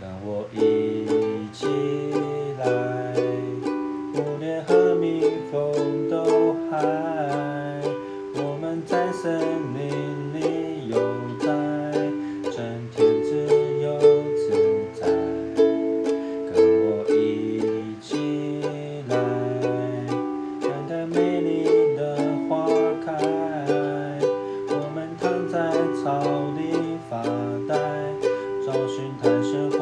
跟我一起来，蝴蝶和蜜蜂都嗨。我们在森林里游，在春天自由自在。跟我一起来，看看美丽的花开。我们躺在草地发呆，找寻探食。